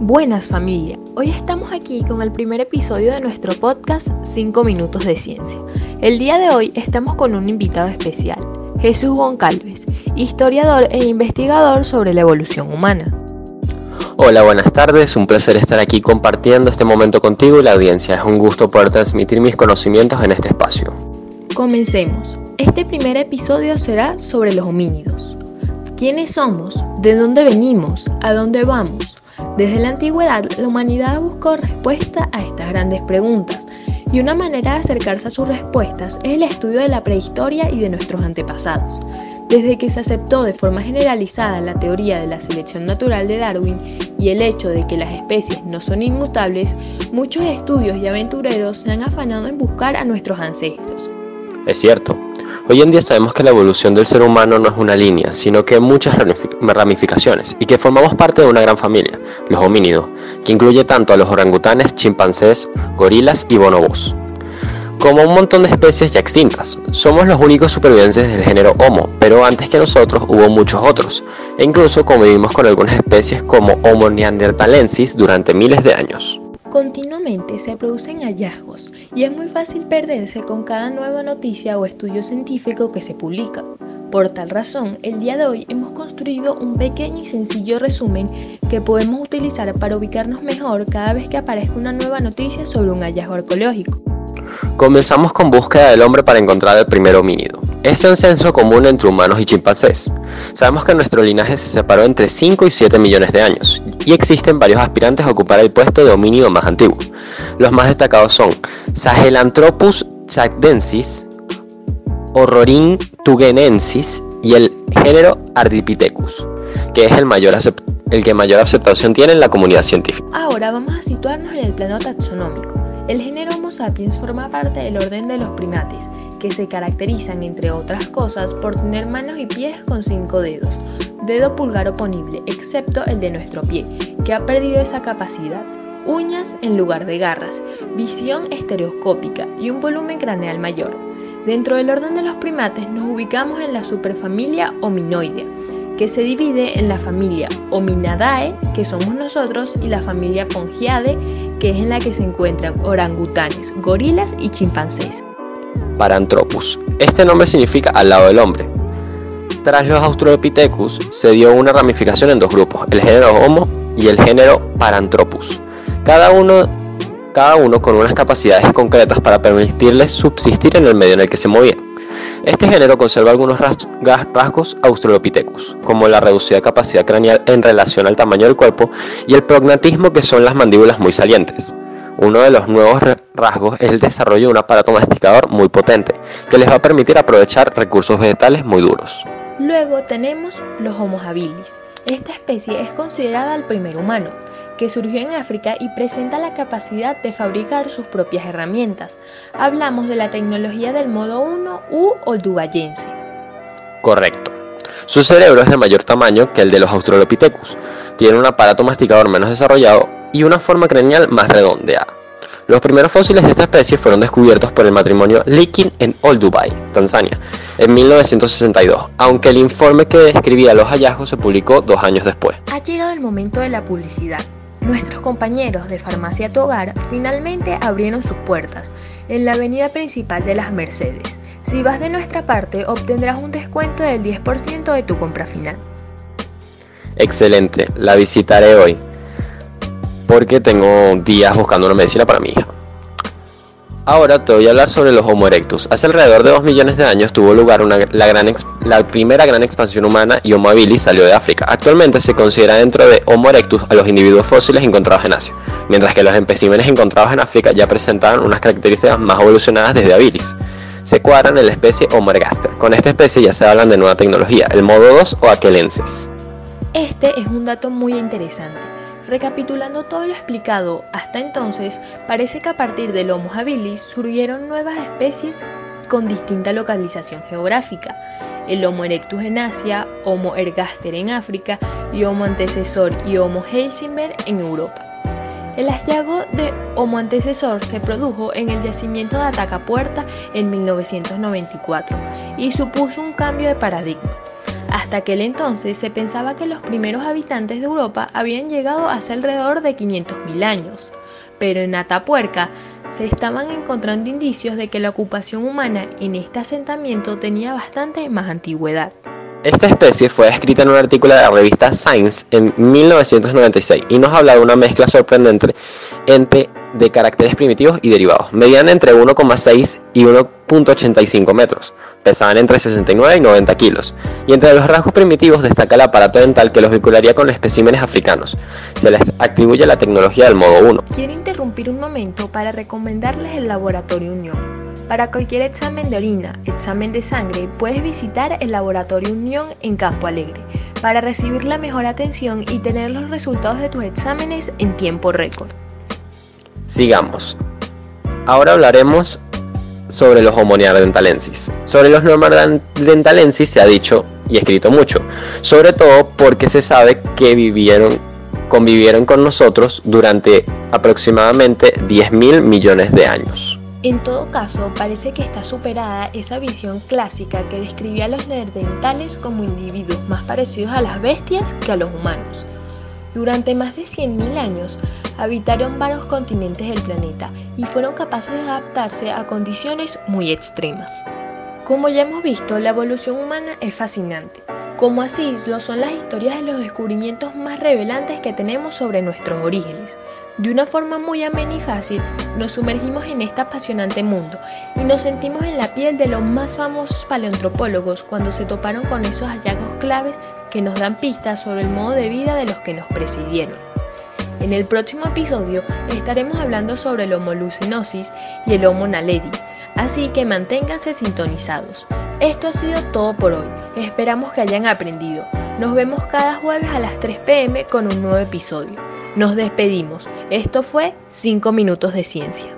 Buenas familia, hoy estamos aquí con el primer episodio de nuestro podcast 5 minutos de ciencia. El día de hoy estamos con un invitado especial, Jesús Goncalves, historiador e investigador sobre la evolución humana. Hola, buenas tardes, un placer estar aquí compartiendo este momento contigo y la audiencia. Es un gusto poder transmitir mis conocimientos en este espacio. Comencemos. Este primer episodio será sobre los homínidos. ¿Quiénes somos? ¿De dónde venimos? ¿A dónde vamos? Desde la antigüedad, la humanidad buscó respuesta a estas grandes preguntas, y una manera de acercarse a sus respuestas es el estudio de la prehistoria y de nuestros antepasados. Desde que se aceptó de forma generalizada la teoría de la selección natural de Darwin y el hecho de que las especies no son inmutables, muchos estudios y aventureros se han afanado en buscar a nuestros ancestros. Es cierto, Hoy en día sabemos que la evolución del ser humano no es una línea, sino que muchas ramificaciones y que formamos parte de una gran familia, los homínidos, que incluye tanto a los orangutanes, chimpancés, gorilas y bonobos, como un montón de especies ya extintas. Somos los únicos supervivientes del género Homo, pero antes que nosotros hubo muchos otros, e incluso convivimos con algunas especies como Homo neanderthalensis durante miles de años. Continuamente se producen hallazgos y es muy fácil perderse con cada nueva noticia o estudio científico que se publica. Por tal razón, el día de hoy hemos construido un pequeño y sencillo resumen que podemos utilizar para ubicarnos mejor cada vez que aparezca una nueva noticia sobre un hallazgo arqueológico. Comenzamos con búsqueda del hombre para encontrar el primer homínido. Es un censo común entre humanos y chimpancés. Sabemos que nuestro linaje se separó entre 5 y 7 millones de años, y existen varios aspirantes a ocupar el puesto de homínido más antiguo. Los más destacados son Sahelanthropus chagdensis, Horrorin tugenensis y el género Ardipithecus, que es el, el que mayor aceptación tiene en la comunidad científica. Ahora vamos a situarnos en el plano taxonómico. El género Homo sapiens forma parte del orden de los primates, que se caracterizan, entre otras cosas, por tener manos y pies con cinco dedos, dedo pulgar oponible, excepto el de nuestro pie, que ha perdido esa capacidad, uñas en lugar de garras, visión estereoscópica y un volumen craneal mayor. Dentro del orden de los primates nos ubicamos en la superfamilia Hominoidea, que se divide en la familia Hominadae, que somos nosotros, y la familia Pongiade, que es en la que se encuentran orangutanes, gorilas y chimpancés. Paranthropus. Este nombre significa al lado del hombre. Tras los Australopithecus se dio una ramificación en dos grupos, el género Homo y el género Paranthropus. Cada uno, cada uno con unas capacidades concretas para permitirles subsistir en el medio en el que se movían. Este género conserva algunos rasgos australopithecus, como la reducida capacidad craneal en relación al tamaño del cuerpo y el prognatismo que son las mandíbulas muy salientes. Uno de los nuevos rasgos es el desarrollo de un aparato masticador muy potente, que les va a permitir aprovechar recursos vegetales muy duros. Luego tenemos los Homo habilis. Esta especie es considerada el primer humano, que surgió en África y presenta la capacidad de fabricar sus propias herramientas. Hablamos de la tecnología del modo 1 u oldubayense. Correcto. Su cerebro es de mayor tamaño que el de los Australopithecus. Tiene un aparato masticador menos desarrollado y una forma craneal más redondeada. Los primeros fósiles de esta especie fueron descubiertos por el matrimonio Likin en Old Dubai, Tanzania, en 1962, aunque el informe que describía los hallazgos se publicó dos años después. Ha llegado el momento de la publicidad. Nuestros compañeros de Farmacia Tu Hogar finalmente abrieron sus puertas en la avenida principal de las Mercedes. Si vas de nuestra parte, obtendrás un descuento del 10% de tu compra final. Excelente, la visitaré hoy porque tengo días buscando una medicina para mi hija. Ahora te voy a hablar sobre los Homo erectus. Hace alrededor de 2 millones de años tuvo lugar la, gran la, primera gran expansión humana y Homo habilis salió de África. Actualmente se considera dentro de Homo erectus a los individuos fósiles encontrados en Asia, mientras que los especímenes encontrados en África ya presentaban unas características más evolucionadas desde habilis. Se cuadran en la especie Homo ergaster. Con esta especie ya se hablan de nueva tecnología, el modo 2 o aquelenses. Este es un dato muy interesante Recapitulando todo lo explicado hasta entonces, parece que a partir del Homo habilis surgieron nuevas especies con distinta localización geográfica. El Homo erectus en Asia, Homo ergaster en África y Homo antecesor y Homo heisenberg en Europa. El hallazgo de Homo antecesor se produjo en el yacimiento de Atacapuerta en 1994 y supuso un cambio de paradigma Hasta aquel entonces se pensaba que los primeros habitantes de Europa habían llegado hace alrededor de 500.000 años, pero en Atapuerca se estaban encontrando indicios de que la ocupación humana en este asentamiento tenía bastante más antigüedad. Esta especie fue descrita en un artículo de la revista Science en 1996 y nos habla de una mezcla sorprendente entre de caracteres primitivos y derivados. Medían entre 1,6 y 1,85 metros. Pesaban entre 69 y 90 kilos. Y entre los rasgos primitivos destaca el aparato dental que los vincularía con especímenes africanos. Se les atribuye la tecnología del modo 1. Quiero interrumpir un momento para recomendarles el Laboratorio Unión. Para cualquier examen de orina, examen de sangre, puedes visitar el Laboratorio Unión en Campo Alegre para recibir la mejor atención y tener los resultados de tus exámenes en tiempo récord. Sigamos. Ahora hablaremos sobre los Homo neanderthalensis. Sobre los neanderthalensis se ha dicho y escrito mucho, sobre todo porque se sabe que vivieron, convivieron con nosotros durante aproximadamente 10.000 millones de años. En todo caso, parece que está superada esa visión clásica que describía a los neandertales como individuos más parecidos a las bestias que a los humanos. Durante más de 100.000 años, habitaron varios continentes del planeta y fueron capaces de adaptarse a condiciones muy extremas. Como ya hemos visto, la evolución humana es fascinante, como así lo son las historias de los descubrimientos más revelantes que tenemos sobre nuestros orígenes. De una forma muy amena y fácil, nos sumergimos en este apasionante mundo y nos sentimos en la piel de los más famosos paleontropólogos cuando se toparon con esos hallazgos claves que nos dan pistas sobre el modo de vida de los que nos presidieron. En el próximo episodio estaremos hablando sobre el Homo lucinosis y el Homo naledi, así que manténganse sintonizados. Esto ha sido todo por hoy, esperamos que hayan aprendido. Nos vemos cada jueves a las 3 pm con un nuevo episodio. Nos despedimos, esto fue 5 minutos de ciencia.